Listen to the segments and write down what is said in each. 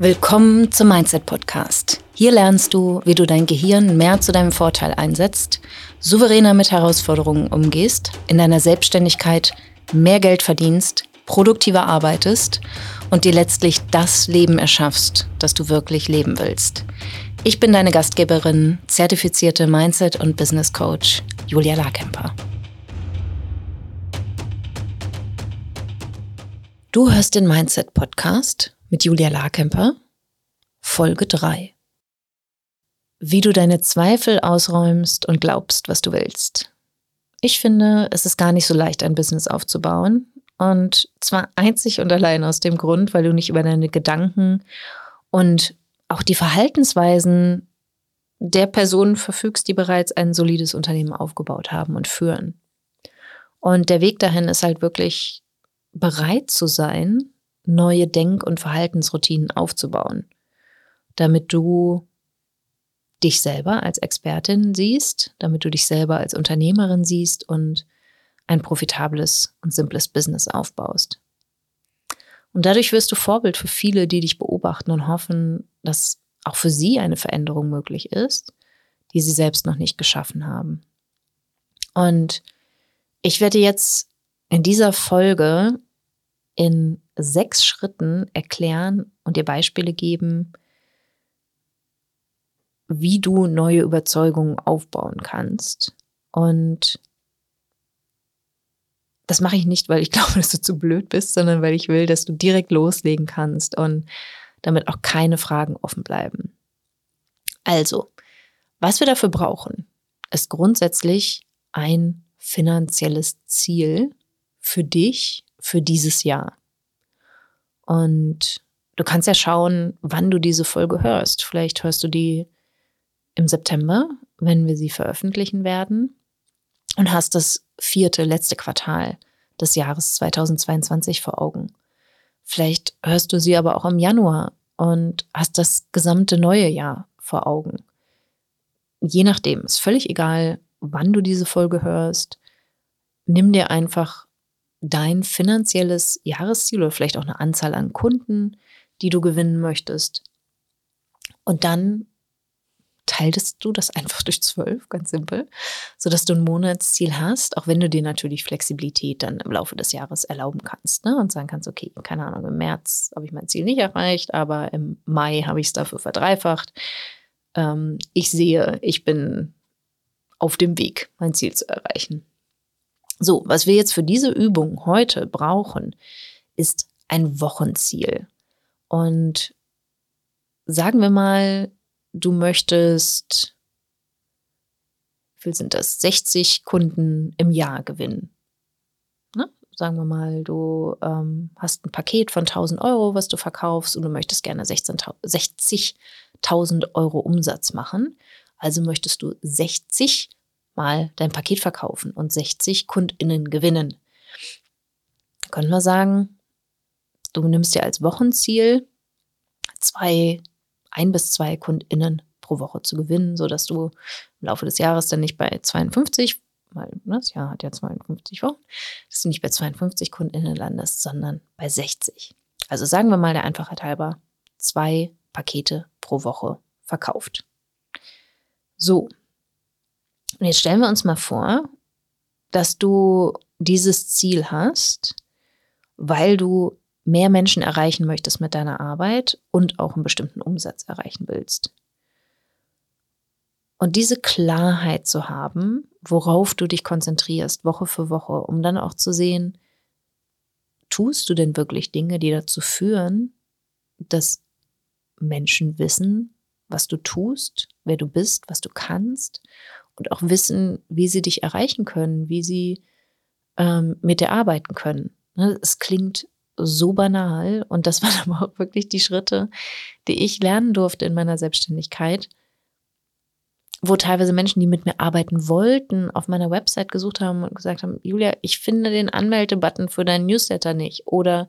Willkommen zum Mindset Podcast. Hier lernst du, wie du dein Gehirn mehr zu deinem Vorteil einsetzt, souveräner mit Herausforderungen umgehst, in deiner Selbstständigkeit mehr Geld verdienst, produktiver arbeitest und dir letztlich das Leben erschaffst, das du wirklich leben willst. Ich bin deine Gastgeberin, zertifizierte Mindset- und Business Coach Julia Larkemper. Du hörst den Mindset Podcast mit Julia Larkemper, Folge 3. Wie du deine Zweifel ausräumst und glaubst, was du willst. Ich finde, es ist gar nicht so leicht, ein Business aufzubauen. Und zwar einzig und allein aus dem Grund, weil du nicht über deine Gedanken und auch die Verhaltensweisen der Personen verfügst, die bereits ein solides Unternehmen aufgebaut haben und führen. Und der Weg dahin ist halt wirklich bereit zu sein, neue Denk- und Verhaltensroutinen aufzubauen, damit du dich selber als Expertin siehst, damit du dich selber als Unternehmerin siehst und ein profitables und simples Business aufbaust. Und dadurch wirst du Vorbild für viele, die dich beobachten und hoffen, dass auch für sie eine Veränderung möglich ist, die sie selbst noch nicht geschaffen haben. Und ich werde jetzt in dieser Folge in sechs Schritten erklären und dir Beispiele geben, wie du neue Überzeugungen aufbauen kannst. Und das mache ich nicht, weil ich glaube, dass du zu blöd bist, sondern weil ich will, dass du direkt loslegen kannst und damit auch keine Fragen offen bleiben. Also, was wir dafür brauchen, ist grundsätzlich ein finanzielles Ziel für dich für dieses Jahr. Und du kannst ja schauen, wann du diese Folge hörst. Vielleicht hörst du die im September, wenn wir sie veröffentlichen werden und hast das vierte, letzte Quartal des Jahres 2022 vor Augen. Vielleicht hörst du sie aber auch im Januar und hast das gesamte neue Jahr vor Augen. Je nachdem, ist völlig egal, wann du diese Folge hörst. Nimm dir einfach dein finanzielles Jahresziel oder vielleicht auch eine Anzahl an Kunden, die du gewinnen möchtest. Und dann teiltest du das einfach durch zwölf, ganz simpel, sodass du ein Monatsziel hast, auch wenn du dir natürlich Flexibilität dann im Laufe des Jahres erlauben kannst ne? und sagen kannst, okay, keine Ahnung, im März habe ich mein Ziel nicht erreicht, aber im Mai habe ich es dafür verdreifacht. Ähm, ich sehe, ich bin auf dem Weg, mein Ziel zu erreichen. So, was wir jetzt für diese Übung heute brauchen, ist ein Wochenziel. Und sagen wir mal, du möchtest, wie viel sind das, 60 Kunden im Jahr gewinnen. Ne? Sagen wir mal, du ähm, hast ein Paket von 1000 Euro, was du verkaufst und du möchtest gerne 60.000 Euro Umsatz machen. Also möchtest du 60 mal dein Paket verkaufen und 60 KundInnen gewinnen. Können wir sagen, du nimmst dir als Wochenziel zwei, ein bis zwei KundInnen pro Woche zu gewinnen, sodass du im Laufe des Jahres dann nicht bei 52, weil ne, das Jahr hat ja 52 Wochen, dass du nicht bei 52 KundInnen landest, sondern bei 60. Also sagen wir mal der Einfachheit halber, zwei Pakete pro Woche verkauft. So, und jetzt stellen wir uns mal vor, dass du dieses Ziel hast, weil du mehr Menschen erreichen möchtest mit deiner Arbeit und auch einen bestimmten Umsatz erreichen willst. Und diese Klarheit zu haben, worauf du dich konzentrierst, Woche für Woche, um dann auch zu sehen, tust du denn wirklich Dinge, die dazu führen, dass Menschen wissen, was du tust, wer du bist, was du kannst und auch wissen, wie sie dich erreichen können, wie sie ähm, mit dir arbeiten können. Ne, es klingt so banal und das waren aber auch wirklich die Schritte, die ich lernen durfte in meiner Selbstständigkeit, wo teilweise Menschen, die mit mir arbeiten wollten, auf meiner Website gesucht haben und gesagt haben, Julia, ich finde den Anmeldebutton für deinen Newsletter nicht oder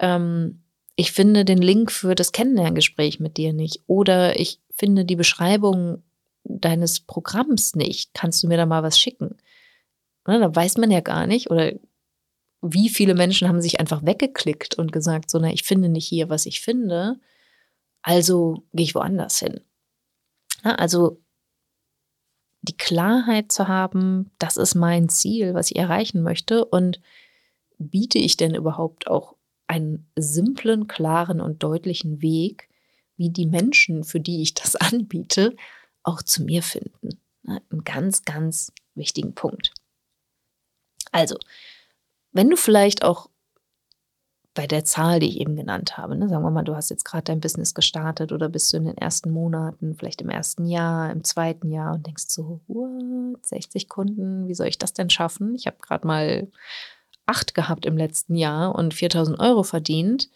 ähm, ich finde den Link für das Kennenlerngespräch mit dir nicht oder ich finde die Beschreibung deines Programms nicht. Kannst du mir da mal was schicken? Ne, da weiß man ja gar nicht. Oder wie viele Menschen haben sich einfach weggeklickt und gesagt, so, na, ich finde nicht hier, was ich finde. Also gehe ich woanders hin. Ja, also die Klarheit zu haben, das ist mein Ziel, was ich erreichen möchte und biete ich denn überhaupt auch einen simplen, klaren und deutlichen Weg, wie die Menschen, für die ich das anbiete, auch zu mir finden. Ein ganz, ganz wichtigen Punkt. Also, wenn du vielleicht auch bei der Zahl, die ich eben genannt habe, ne, sagen wir mal, du hast jetzt gerade dein Business gestartet oder bist du in den ersten Monaten, vielleicht im ersten Jahr, im zweiten Jahr und denkst so, what, 60 Kunden, wie soll ich das denn schaffen? Ich habe gerade mal acht gehabt im letzten Jahr und 4000 Euro verdient.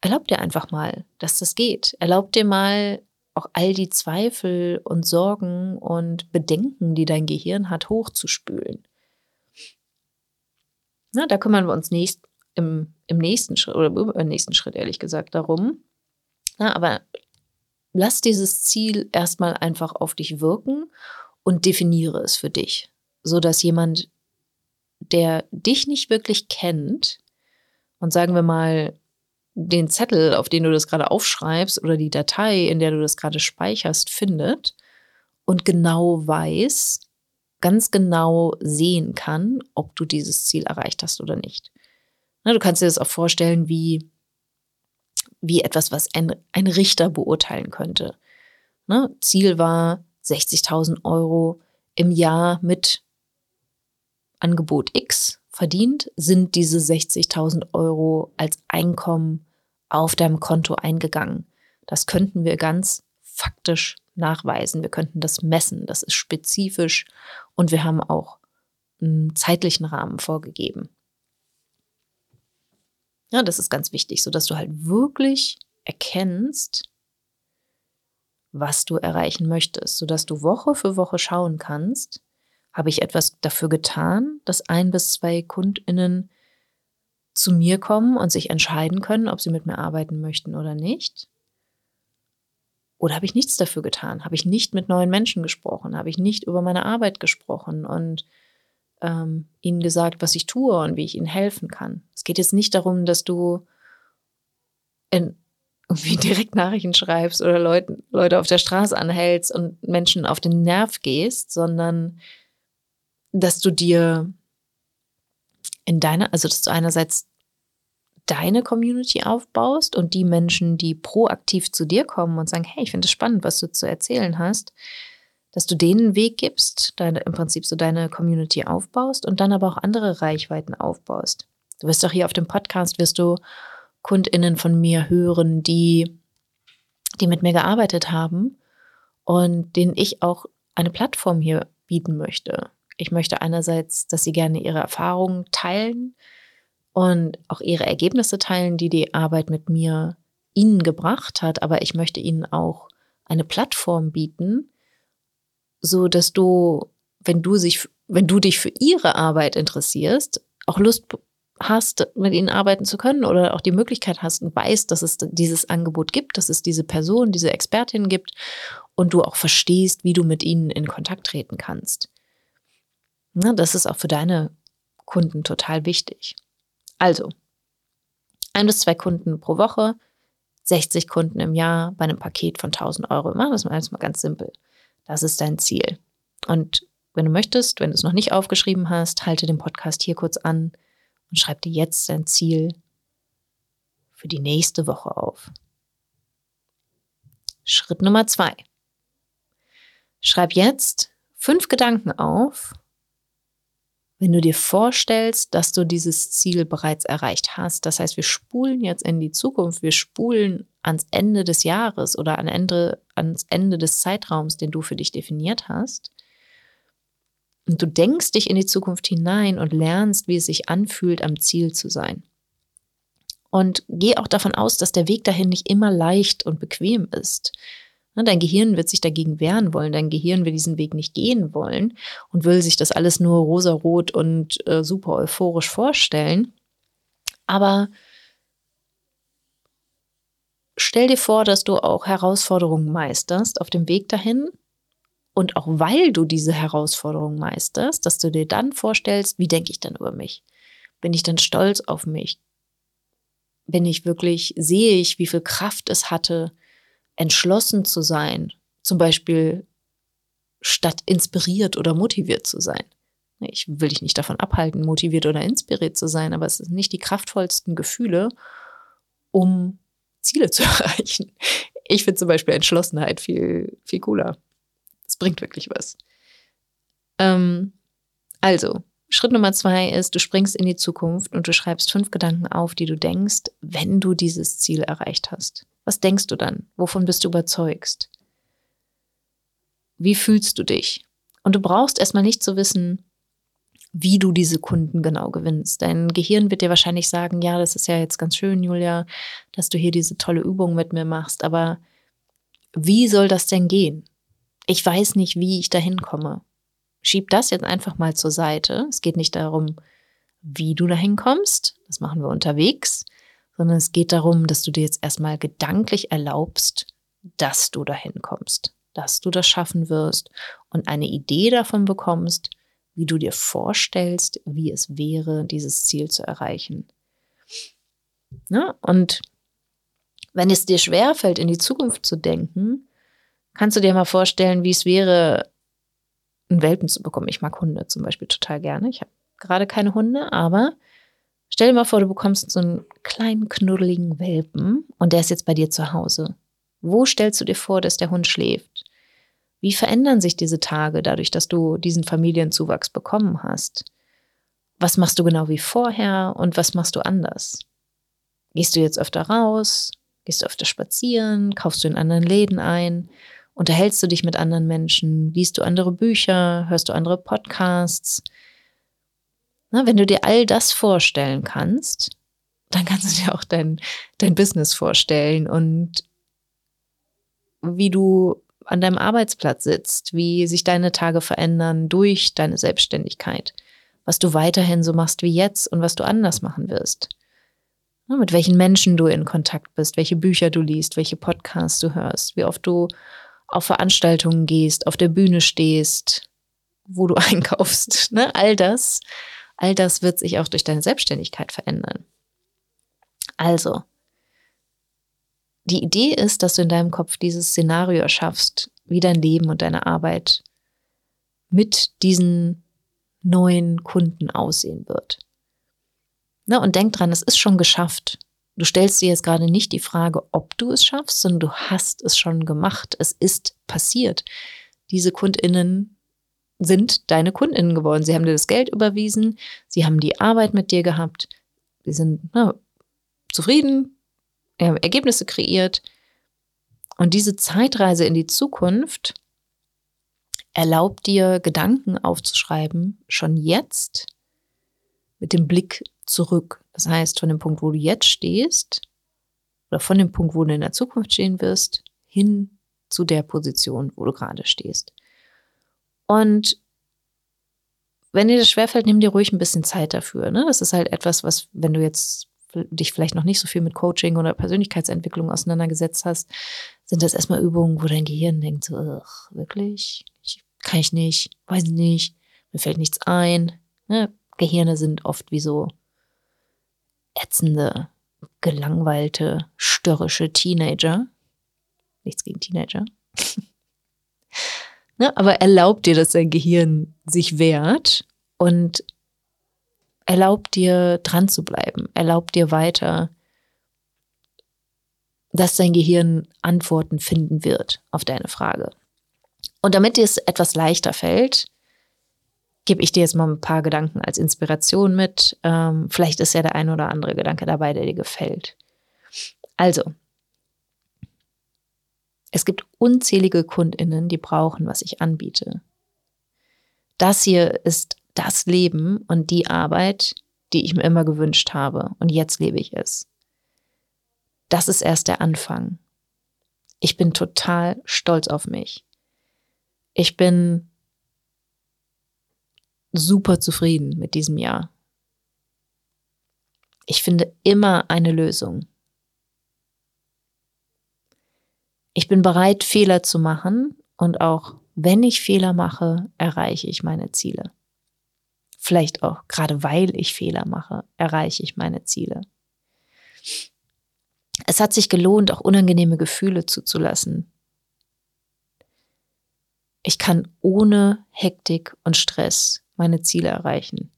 Erlaub dir einfach mal, dass das geht. Erlaub dir mal, auch all die Zweifel und Sorgen und Bedenken, die dein Gehirn hat, hochzuspülen. Na, da kümmern wir uns nächst, im, im nächsten Schritt oder im nächsten Schritt ehrlich gesagt darum. Na, aber lass dieses Ziel erstmal einfach auf dich wirken und definiere es für dich, sodass jemand, der dich nicht wirklich kennt und sagen wir mal den Zettel, auf den du das gerade aufschreibst oder die Datei, in der du das gerade speicherst, findet und genau weiß, ganz genau sehen kann, ob du dieses Ziel erreicht hast oder nicht. Du kannst dir das auch vorstellen wie, wie etwas, was ein, ein Richter beurteilen könnte. Ne? Ziel war 60.000 Euro im Jahr mit Angebot X verdient, sind diese 60.000 Euro als Einkommen auf deinem Konto eingegangen. Das könnten wir ganz faktisch nachweisen. Wir könnten das messen. Das ist spezifisch und wir haben auch einen zeitlichen Rahmen vorgegeben. Ja, das ist ganz wichtig, sodass du halt wirklich erkennst, was du erreichen möchtest, sodass du Woche für Woche schauen kannst, habe ich etwas dafür getan, dass ein bis zwei KundInnen zu mir kommen und sich entscheiden können, ob sie mit mir arbeiten möchten oder nicht? Oder habe ich nichts dafür getan? Habe ich nicht mit neuen Menschen gesprochen? Habe ich nicht über meine Arbeit gesprochen und ähm, ihnen gesagt, was ich tue und wie ich ihnen helfen kann? Es geht jetzt nicht darum, dass du in, irgendwie direkt Nachrichten schreibst oder Leute, Leute auf der Straße anhältst und Menschen auf den Nerv gehst, sondern dass du dir in deiner, also dass du einerseits deine Community aufbaust und die Menschen, die proaktiv zu dir kommen und sagen, hey, ich finde es spannend, was du zu erzählen hast, dass du denen einen Weg gibst, deine, im Prinzip so deine Community aufbaust und dann aber auch andere Reichweiten aufbaust. Du wirst auch hier auf dem Podcast, wirst du KundInnen von mir hören, die, die mit mir gearbeitet haben und denen ich auch eine Plattform hier bieten möchte. Ich möchte einerseits, dass sie gerne ihre Erfahrungen teilen und auch ihre Ergebnisse teilen, die die Arbeit mit mir ihnen gebracht hat, aber ich möchte ihnen auch eine Plattform bieten, so dass du, wenn du sich, wenn du dich für ihre Arbeit interessierst, auch Lust hast, mit ihnen arbeiten zu können oder auch die Möglichkeit hast und weißt, dass es dieses Angebot gibt, dass es diese Person, diese Expertin gibt und du auch verstehst, wie du mit ihnen in Kontakt treten kannst. Na, das ist auch für deine Kunden total wichtig. Also, ein bis zwei Kunden pro Woche, 60 Kunden im Jahr bei einem Paket von 1000 Euro. Machen wir das mal, mal ganz simpel. Das ist dein Ziel. Und wenn du möchtest, wenn du es noch nicht aufgeschrieben hast, halte den Podcast hier kurz an und schreib dir jetzt dein Ziel für die nächste Woche auf. Schritt Nummer zwei. Schreib jetzt fünf Gedanken auf, wenn du dir vorstellst, dass du dieses Ziel bereits erreicht hast, das heißt, wir spulen jetzt in die Zukunft, wir spulen ans Ende des Jahres oder an Ende, ans Ende des Zeitraums, den du für dich definiert hast, und du denkst dich in die Zukunft hinein und lernst, wie es sich anfühlt, am Ziel zu sein. Und geh auch davon aus, dass der Weg dahin nicht immer leicht und bequem ist. Ne, dein Gehirn wird sich dagegen wehren wollen, dein Gehirn will diesen Weg nicht gehen wollen und will sich das alles nur rosarot und äh, super euphorisch vorstellen. Aber stell dir vor, dass du auch Herausforderungen meisterst auf dem Weg dahin und auch weil du diese Herausforderungen meisterst, dass du dir dann vorstellst, wie denke ich dann über mich? Bin ich dann stolz auf mich? bin ich wirklich, sehe ich, wie viel Kraft es hatte, entschlossen zu sein, zum Beispiel statt inspiriert oder motiviert zu sein. Ich will dich nicht davon abhalten, motiviert oder inspiriert zu sein, aber es sind nicht die kraftvollsten Gefühle, um Ziele zu erreichen. Ich finde zum Beispiel Entschlossenheit viel, viel cooler. Es bringt wirklich was. Ähm, also, Schritt Nummer zwei ist, du springst in die Zukunft und du schreibst fünf Gedanken auf, die du denkst, wenn du dieses Ziel erreicht hast. Was denkst du dann? Wovon bist du überzeugt? Wie fühlst du dich? Und du brauchst erstmal nicht zu wissen, wie du diese Kunden genau gewinnst. Dein Gehirn wird dir wahrscheinlich sagen, ja, das ist ja jetzt ganz schön, Julia, dass du hier diese tolle Übung mit mir machst, aber wie soll das denn gehen? Ich weiß nicht, wie ich dahin komme. Schieb das jetzt einfach mal zur Seite. Es geht nicht darum, wie du dahin kommst, das machen wir unterwegs, sondern es geht darum, dass du dir jetzt erstmal gedanklich erlaubst, dass du dahin kommst, dass du das schaffen wirst und eine Idee davon bekommst, wie du dir vorstellst, wie es wäre, dieses Ziel zu erreichen. Ja, und wenn es dir schwerfällt, in die Zukunft zu denken, kannst du dir mal vorstellen, wie es wäre, einen Welpen zu bekommen. Ich mag Hunde zum Beispiel total gerne. Ich habe gerade keine Hunde, aber stell dir mal vor, du bekommst so einen kleinen, knuddeligen Welpen und der ist jetzt bei dir zu Hause. Wo stellst du dir vor, dass der Hund schläft? Wie verändern sich diese Tage dadurch, dass du diesen Familienzuwachs bekommen hast? Was machst du genau wie vorher und was machst du anders? Gehst du jetzt öfter raus? Gehst du öfter spazieren? Kaufst du in anderen Läden ein? Unterhältst du dich mit anderen Menschen? Liest du andere Bücher? Hörst du andere Podcasts? Na, wenn du dir all das vorstellen kannst, dann kannst du dir auch dein, dein Business vorstellen und wie du an deinem Arbeitsplatz sitzt, wie sich deine Tage verändern durch deine Selbstständigkeit, was du weiterhin so machst wie jetzt und was du anders machen wirst. Mit welchen Menschen du in Kontakt bist, welche Bücher du liest, welche Podcasts du hörst, wie oft du auf Veranstaltungen gehst, auf der Bühne stehst, wo du einkaufst. Ne? All das, all das wird sich auch durch deine Selbstständigkeit verändern. Also, die Idee ist, dass du in deinem Kopf dieses Szenario erschaffst, wie dein Leben und deine Arbeit mit diesen neuen Kunden aussehen wird. Na, und denk dran, es ist schon geschafft. Du stellst dir jetzt gerade nicht die Frage, ob du es schaffst, sondern du hast es schon gemacht. Es ist passiert. Diese KundInnen sind deine KundInnen geworden. Sie haben dir das Geld überwiesen, sie haben die Arbeit mit dir gehabt, sie sind na, zufrieden, äh, Ergebnisse kreiert. Und diese Zeitreise in die Zukunft erlaubt dir, Gedanken aufzuschreiben, schon jetzt mit dem Blick zurück. Das heißt, von dem Punkt, wo du jetzt stehst, oder von dem Punkt, wo du in der Zukunft stehen wirst, hin zu der Position, wo du gerade stehst. Und wenn dir das schwerfällt, nimm dir ruhig ein bisschen Zeit dafür. Ne? Das ist halt etwas, was, wenn du jetzt dich vielleicht noch nicht so viel mit Coaching oder Persönlichkeitsentwicklung auseinandergesetzt hast, sind das erstmal Übungen, wo dein Gehirn denkt, so, wirklich? Ich, kann ich nicht, weiß nicht, mir fällt nichts ein. Ne? Gehirne sind oft wie so ätzende, gelangweilte, störrische Teenager. Nichts gegen Teenager. ne? Aber erlaubt dir, dass dein Gehirn sich wehrt und erlaubt dir dran zu bleiben, erlaubt dir weiter, dass dein Gehirn Antworten finden wird auf deine Frage. Und damit dir es etwas leichter fällt, gebe ich dir jetzt mal ein paar Gedanken als Inspiration mit. Ähm, vielleicht ist ja der ein oder andere Gedanke dabei, der dir gefällt. Also, es gibt unzählige Kundinnen, die brauchen, was ich anbiete. Das hier ist das Leben und die Arbeit, die ich mir immer gewünscht habe. Und jetzt lebe ich es. Das ist erst der Anfang. Ich bin total stolz auf mich. Ich bin super zufrieden mit diesem Jahr. Ich finde immer eine Lösung. Ich bin bereit, Fehler zu machen und auch wenn ich Fehler mache, erreiche ich meine Ziele. Vielleicht auch gerade weil ich Fehler mache, erreiche ich meine Ziele. Es hat sich gelohnt, auch unangenehme Gefühle zuzulassen. Ich kann ohne Hektik und Stress meine Ziele erreichen.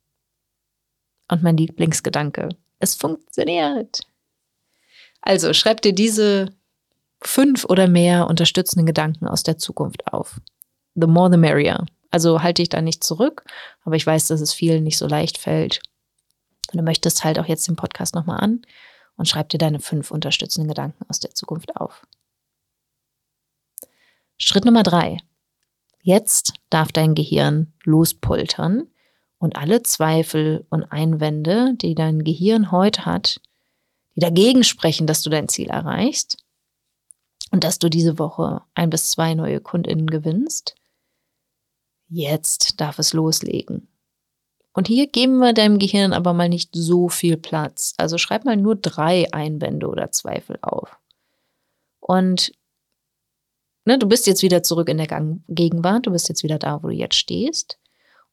Und mein Lieblingsgedanke, es funktioniert. Also schreib dir diese fünf oder mehr unterstützenden Gedanken aus der Zukunft auf. The more the merrier. Also halte dich da nicht zurück, aber ich weiß, dass es vielen nicht so leicht fällt. Und du möchtest halt auch jetzt den Podcast nochmal an und schreib dir deine fünf unterstützenden Gedanken aus der Zukunft auf. Schritt Nummer drei. Jetzt darf dein Gehirn lospultern und alle Zweifel und Einwände, die dein Gehirn heute hat, die dagegen sprechen, dass du dein Ziel erreichst und dass du diese Woche ein bis zwei neue Kundinnen gewinnst, jetzt darf es loslegen. Und hier geben wir deinem Gehirn aber mal nicht so viel Platz. Also schreib mal nur drei Einwände oder Zweifel auf. Und ne, du bist jetzt wieder zurück in der Gegenwart, du bist jetzt wieder da, wo du jetzt stehst.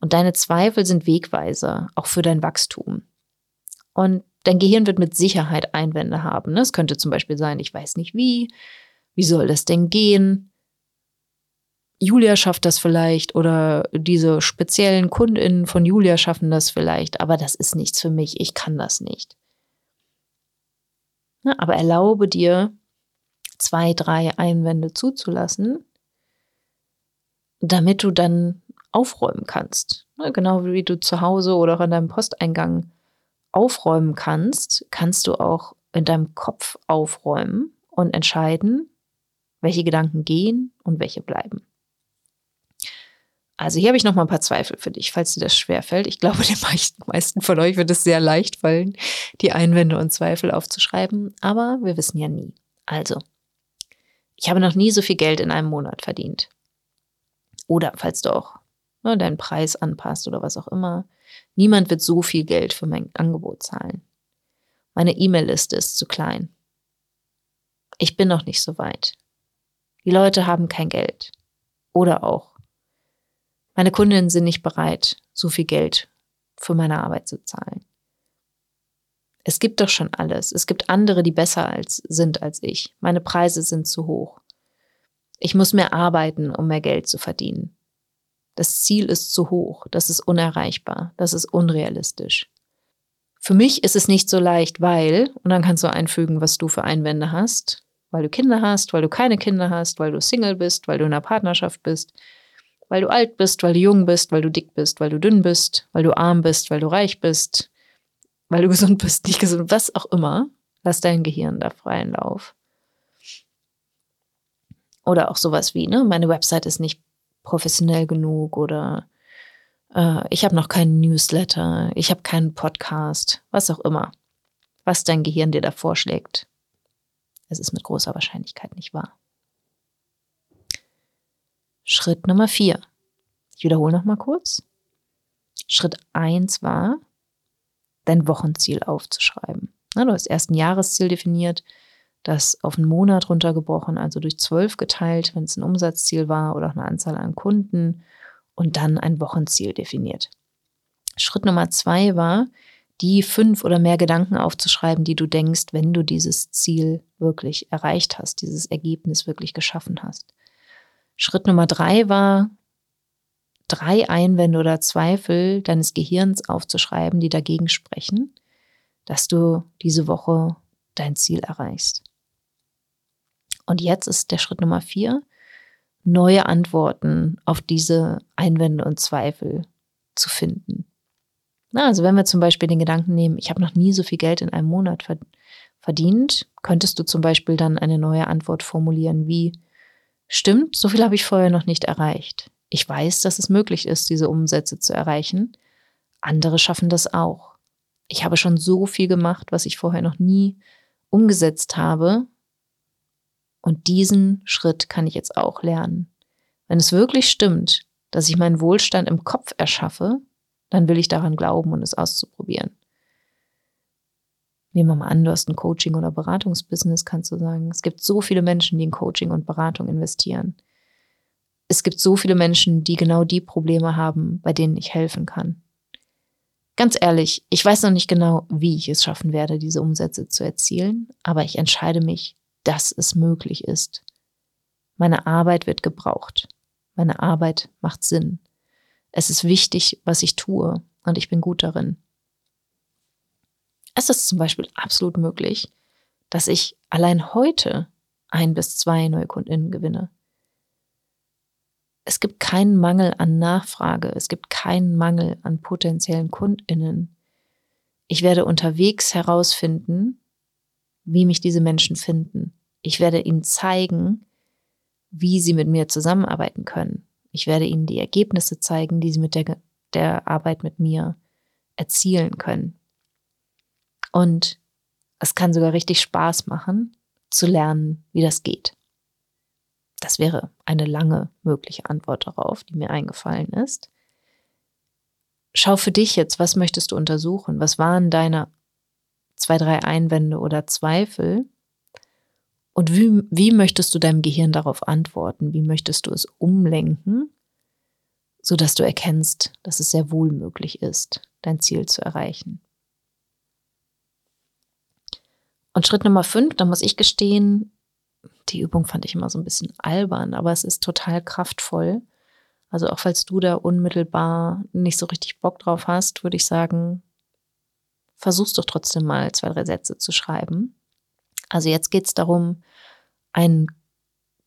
Und deine Zweifel sind Wegweiser, auch für dein Wachstum. Und dein Gehirn wird mit Sicherheit Einwände haben. Ne? Es könnte zum Beispiel sein, ich weiß nicht wie, wie soll das denn gehen? Julia schafft das vielleicht oder diese speziellen Kundinnen von Julia schaffen das vielleicht, aber das ist nichts für mich, ich kann das nicht. Na, aber erlaube dir, zwei, drei Einwände zuzulassen, damit du dann aufräumen kannst. Na, genau wie du zu Hause oder auch an deinem Posteingang aufräumen kannst, kannst du auch in deinem Kopf aufräumen und entscheiden, welche Gedanken gehen und welche bleiben. Also hier habe ich noch mal ein paar Zweifel für dich, falls dir das schwerfällt. Ich glaube, den meisten von euch wird es sehr leicht fallen, die Einwände und Zweifel aufzuschreiben, aber wir wissen ja nie. Also, ich habe noch nie so viel Geld in einem Monat verdient. Oder falls du auch ne, deinen Preis anpasst oder was auch immer. Niemand wird so viel Geld für mein Angebot zahlen. Meine E-Mail-Liste ist zu klein. Ich bin noch nicht so weit. Die Leute haben kein Geld. Oder auch meine Kundinnen sind nicht bereit, so viel Geld für meine Arbeit zu zahlen. Es gibt doch schon alles. Es gibt andere, die besser als, sind als ich. Meine Preise sind zu hoch. Ich muss mehr arbeiten, um mehr Geld zu verdienen. Das Ziel ist zu hoch. Das ist unerreichbar. Das ist unrealistisch. Für mich ist es nicht so leicht, weil, und dann kannst du einfügen, was du für Einwände hast, weil du Kinder hast, weil du keine Kinder hast, weil du Single bist, weil du in einer Partnerschaft bist, weil du alt bist, weil du jung bist, weil du dick bist, weil du dünn bist, weil du arm bist, weil du reich bist, weil du gesund bist, nicht gesund, was auch immer. Lass dein Gehirn da freien Lauf. Oder auch sowas wie, ne, meine Website ist nicht professionell genug oder äh, ich habe noch keinen Newsletter, ich habe keinen Podcast, was auch immer. Was dein Gehirn dir da vorschlägt. Es ist mit großer Wahrscheinlichkeit nicht wahr. Schritt Nummer vier. Ich wiederhole noch mal kurz. Schritt eins war, dein Wochenziel aufzuschreiben. Na, du hast erst ein Jahresziel definiert, das auf einen Monat runtergebrochen, also durch zwölf geteilt, wenn es ein Umsatzziel war oder auch eine Anzahl an Kunden und dann ein Wochenziel definiert. Schritt Nummer zwei war, die fünf oder mehr Gedanken aufzuschreiben, die du denkst, wenn du dieses Ziel wirklich erreicht hast, dieses Ergebnis wirklich geschaffen hast. Schritt Nummer drei war, drei Einwände oder Zweifel deines Gehirns aufzuschreiben, die dagegen sprechen, dass du diese Woche dein Ziel erreichst. Und jetzt ist der Schritt Nummer vier, neue Antworten auf diese Einwände und Zweifel zu finden. Na, also wenn wir zum Beispiel den Gedanken nehmen, ich habe noch nie so viel Geld in einem Monat verdient, könntest du zum Beispiel dann eine neue Antwort formulieren wie, Stimmt, so viel habe ich vorher noch nicht erreicht. Ich weiß, dass es möglich ist, diese Umsätze zu erreichen. Andere schaffen das auch. Ich habe schon so viel gemacht, was ich vorher noch nie umgesetzt habe. Und diesen Schritt kann ich jetzt auch lernen. Wenn es wirklich stimmt, dass ich meinen Wohlstand im Kopf erschaffe, dann will ich daran glauben und es auszuprobieren. Nehmen wir mal an, du hast ein Coaching- oder Beratungsbusiness, kannst du sagen. Es gibt so viele Menschen, die in Coaching und Beratung investieren. Es gibt so viele Menschen, die genau die Probleme haben, bei denen ich helfen kann. Ganz ehrlich, ich weiß noch nicht genau, wie ich es schaffen werde, diese Umsätze zu erzielen, aber ich entscheide mich, dass es möglich ist. Meine Arbeit wird gebraucht. Meine Arbeit macht Sinn. Es ist wichtig, was ich tue und ich bin gut darin. Es ist zum Beispiel absolut möglich, dass ich allein heute ein bis zwei neue Kundinnen gewinne. Es gibt keinen Mangel an Nachfrage, es gibt keinen Mangel an potenziellen Kundinnen. Ich werde unterwegs herausfinden, wie mich diese Menschen finden. Ich werde ihnen zeigen, wie sie mit mir zusammenarbeiten können. Ich werde ihnen die Ergebnisse zeigen, die sie mit der, der Arbeit mit mir erzielen können. Und es kann sogar richtig Spaß machen, zu lernen, wie das geht. Das wäre eine lange mögliche Antwort darauf, die mir eingefallen ist. Schau für dich jetzt, was möchtest du untersuchen? Was waren deine zwei, drei Einwände oder Zweifel? Und wie, wie möchtest du deinem Gehirn darauf antworten? Wie möchtest du es umlenken, sodass du erkennst, dass es sehr wohl möglich ist, dein Ziel zu erreichen? Und Schritt Nummer fünf, da muss ich gestehen, die Übung fand ich immer so ein bisschen albern, aber es ist total kraftvoll. Also auch falls du da unmittelbar nicht so richtig Bock drauf hast, würde ich sagen, versuch's doch trotzdem mal zwei, drei Sätze zu schreiben. Also jetzt geht es darum, einen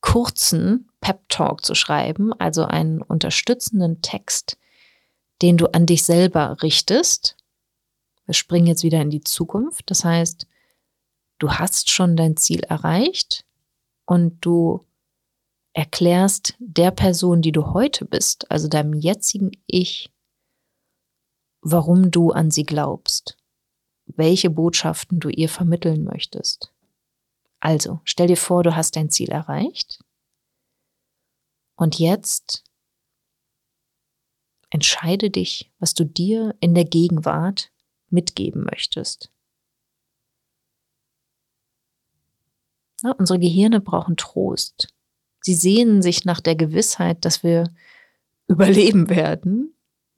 kurzen Pep-Talk zu schreiben, also einen unterstützenden Text, den du an dich selber richtest. Wir springen jetzt wieder in die Zukunft. Das heißt, du hast schon dein Ziel erreicht und du erklärst der Person, die du heute bist, also deinem jetzigen Ich, warum du an sie glaubst, welche Botschaften du ihr vermitteln möchtest. Also, stell dir vor, du hast dein Ziel erreicht und jetzt entscheide dich, was du dir in der Gegenwart mitgeben möchtest. Ja, unsere Gehirne brauchen Trost. Sie sehnen sich nach der Gewissheit, dass wir überleben werden,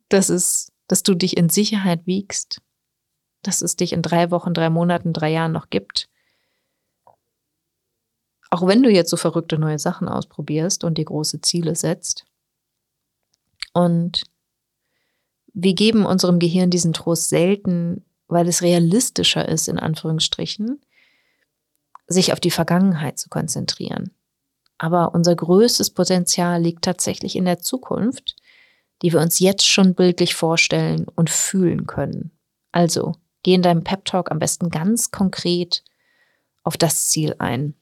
dass es, dass du dich in Sicherheit wiegst, dass es dich in drei Wochen, drei Monaten, drei Jahren noch gibt. Auch wenn du jetzt so verrückte neue Sachen ausprobierst und dir große Ziele setzt. Und wir geben unserem Gehirn diesen Trost selten, weil es realistischer ist, in Anführungsstrichen, sich auf die Vergangenheit zu konzentrieren. Aber unser größtes Potenzial liegt tatsächlich in der Zukunft, die wir uns jetzt schon bildlich vorstellen und fühlen können. Also geh in deinem Pep Talk am besten ganz konkret auf das Ziel ein,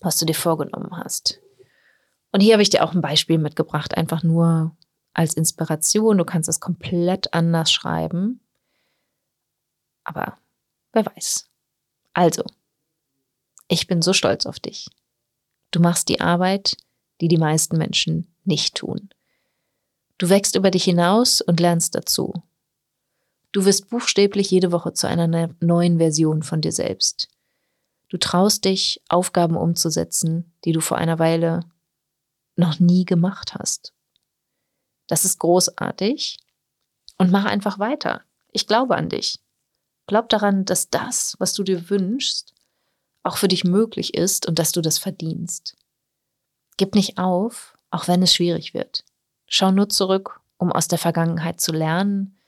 was du dir vorgenommen hast. Und hier habe ich dir auch ein Beispiel mitgebracht, einfach nur als Inspiration. Du kannst es komplett anders schreiben. Aber wer weiß. Also, ich bin so stolz auf dich. Du machst die Arbeit, die die meisten Menschen nicht tun. Du wächst über dich hinaus und lernst dazu. Du wirst buchstäblich jede Woche zu einer ne-, neuen Version von dir selbst. Du traust dich, Aufgaben umzusetzen, die du vor einer Weile noch nie gemacht hast. Das ist großartig und mach einfach weiter. Ich glaube an dich. Glaub daran, dass das, was du dir wünschst, auch für dich möglich ist und dass du das verdienst. Gib nicht auf, auch wenn es schwierig wird. Schau nur zurück, um aus der Vergangenheit zu lernen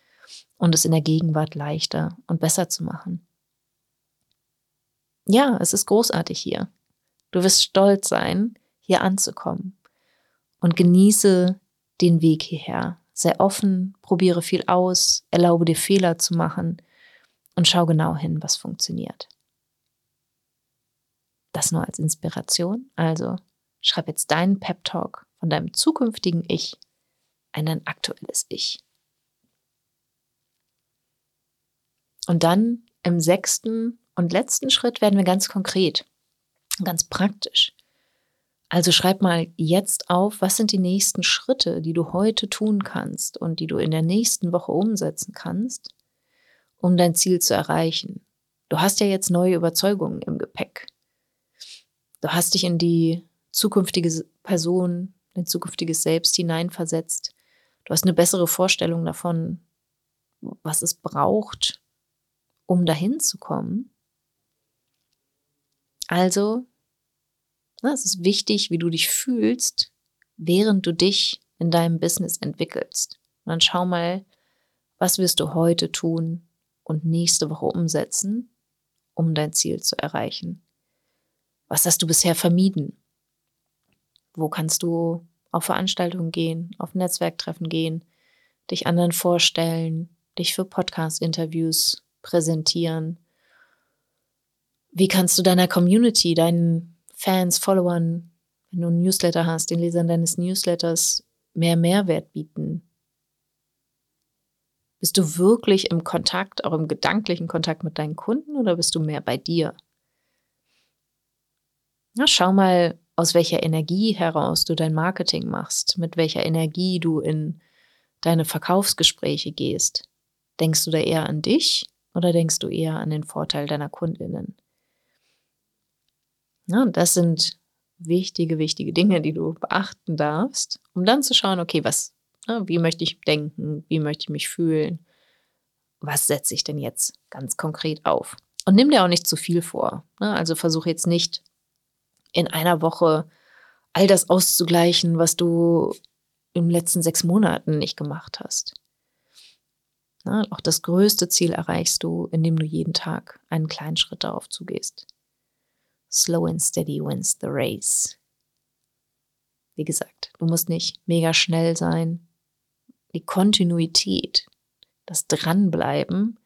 und es in der Gegenwart leichter und besser zu machen. Ja, es ist großartig hier. Du wirst stolz sein, hier anzukommen und genieße den Weg hierher. Sei offen, probiere viel aus, erlaube dir Fehler zu machen und schau genau hin, was funktioniert. Das nur als Inspiration. Also schreib jetzt deinen Pep Talk von deinem zukünftigen Ich in ein aktuelles Ich. Und dann im sechsten und letzten Schritt werden wir ganz konkret, ganz praktisch. Also schreib mal jetzt auf, was sind die nächsten Schritte, die du heute tun kannst und die du in der nächsten Woche umsetzen kannst, um dein Ziel zu erreichen. Du hast ja jetzt neue Überzeugungen im Gepäck. Du hast dich in die zukünftige Person, dein zukünftiges Selbst hineinversetzt. Du hast eine bessere Vorstellung davon, was es braucht, um dahin zu kommen. Also, es ist wichtig, wie du dich fühlst, während du dich in deinem Business entwickelst. Und dann schau mal, was wirst du heute tun und nächste Woche umsetzen, um dein Ziel zu erreichen. Was hast du bisher vermieden? Wo kannst du auf Veranstaltungen gehen, auf Netzwerktreffen gehen, dich anderen vorstellen, dich für Podcast-Interviews präsentieren? Wie kannst du deiner Community, deinen Fans, Followern, wenn du ein Newsletter hast, den Lesern deines Newsletters mehr Mehrwert bieten? Bist du wirklich im Kontakt, auch im gedanklichen Kontakt mit deinen Kunden oder bist du mehr bei dir? Na, schau mal, aus welcher Energie heraus du dein Marketing machst, mit welcher Energie du in deine Verkaufsgespräche gehst. Denkst du da eher an dich oder denkst du eher an den Vorteil deiner Kundinnen? Ja, das sind wichtige, wichtige Dinge, die du beachten darfst, um dann zu schauen, okay, was, ne, wie möchte ich denken, wie möchte ich mich fühlen, was setze ich denn jetzt ganz konkret auf? Und nimm dir auch nicht zu viel vor. Ne? Also versuch jetzt nicht in einer Woche all das auszugleichen, was du den letzten sechs Monaten nicht gemacht hast. Na, auch das größte Ziel erreichst du, indem du jeden Tag einen kleinen Schritt darauf zugehst. Slow and steady wins the race. Wie gesagt, du musst nicht mega schnell sein. Die Kontinuität, das Dranbleiben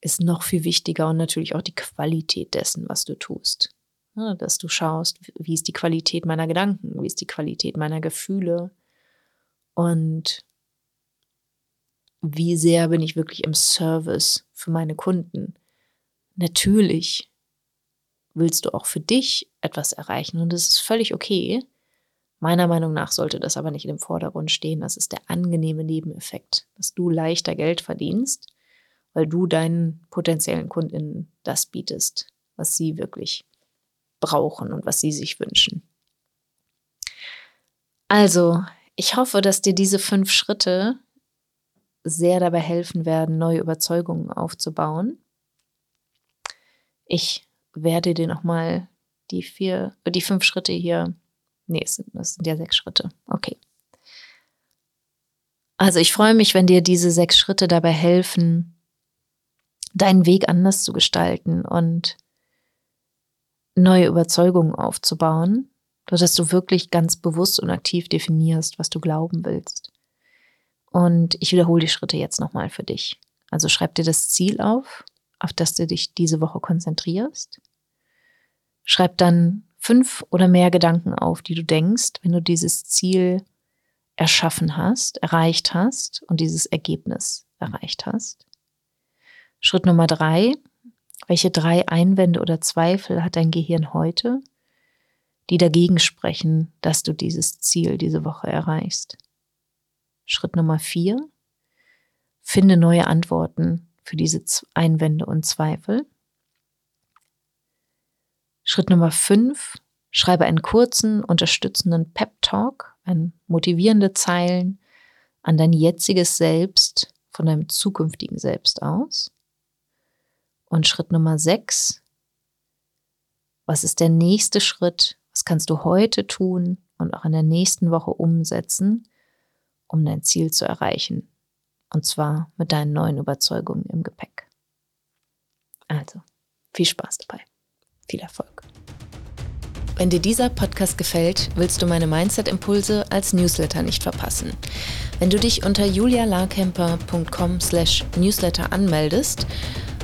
ist noch viel wichtiger und natürlich auch die Qualität dessen, was du tust. Ja, dass du schaust, wie ist die Qualität meiner Gedanken, wie ist die Qualität meiner Gefühle und wie sehr bin ich wirklich im Service für meine Kunden. Natürlich willst du auch für dich etwas erreichen und das ist völlig okay. Meiner Meinung nach sollte das aber nicht im Vordergrund stehen. Das ist der angenehme Nebeneffekt, dass du leichter Geld verdienst, weil du deinen potenziellen Kundinnen das bietest, was sie wirklich brauchen und was sie sich wünschen. Also, ich hoffe, dass dir diese fünf Schritte sehr dabei helfen werden, neue Überzeugungen aufzubauen. Ich werde dir nochmal die vier, die fünf Schritte hier, nee, es sind, das sind ja sechs Schritte. Okay. Also ich freue mich, wenn dir diese sechs Schritte dabei helfen, deinen Weg anders zu gestalten und neue Überzeugungen aufzubauen, sodass du wirklich ganz bewusst und aktiv definierst, was du glauben willst. Und ich wiederhole die Schritte jetzt nochmal für dich. Also schreib dir das Ziel auf, auf das du dich diese Woche konzentrierst. Schreib dann fünf oder mehr Gedanken auf, die du denkst, wenn du dieses Ziel erschaffen hast, erreicht hast und dieses Ergebnis erreicht hast. Schritt Nummer drei, welche drei Einwände oder Zweifel hat dein Gehirn heute, die dagegen sprechen, dass du dieses Ziel diese Woche erreichst? Schritt Nummer vier. Finde neue Antworten für diese Einwände und Zweifel. Schritt Nummer fünf. Schreibe einen kurzen, unterstützenden Pep-Talk, ein motivierende Zeilen an dein jetziges Selbst von deinem zukünftigen Selbst aus. Und Schritt Nummer sechs, was ist der nächste Schritt? Was kannst du heute tun und auch in der nächsten Woche umsetzen, um dein Ziel zu erreichen? Und zwar mit deinen neuen Überzeugungen im Gepäck. Also, viel Spaß dabei. Viel Erfolg. Wenn dir dieser Podcast gefällt, willst du meine Mindset-Impulse als Newsletter nicht verpassen. Wenn du dich unter julialarkemper.com slash newsletter anmeldest,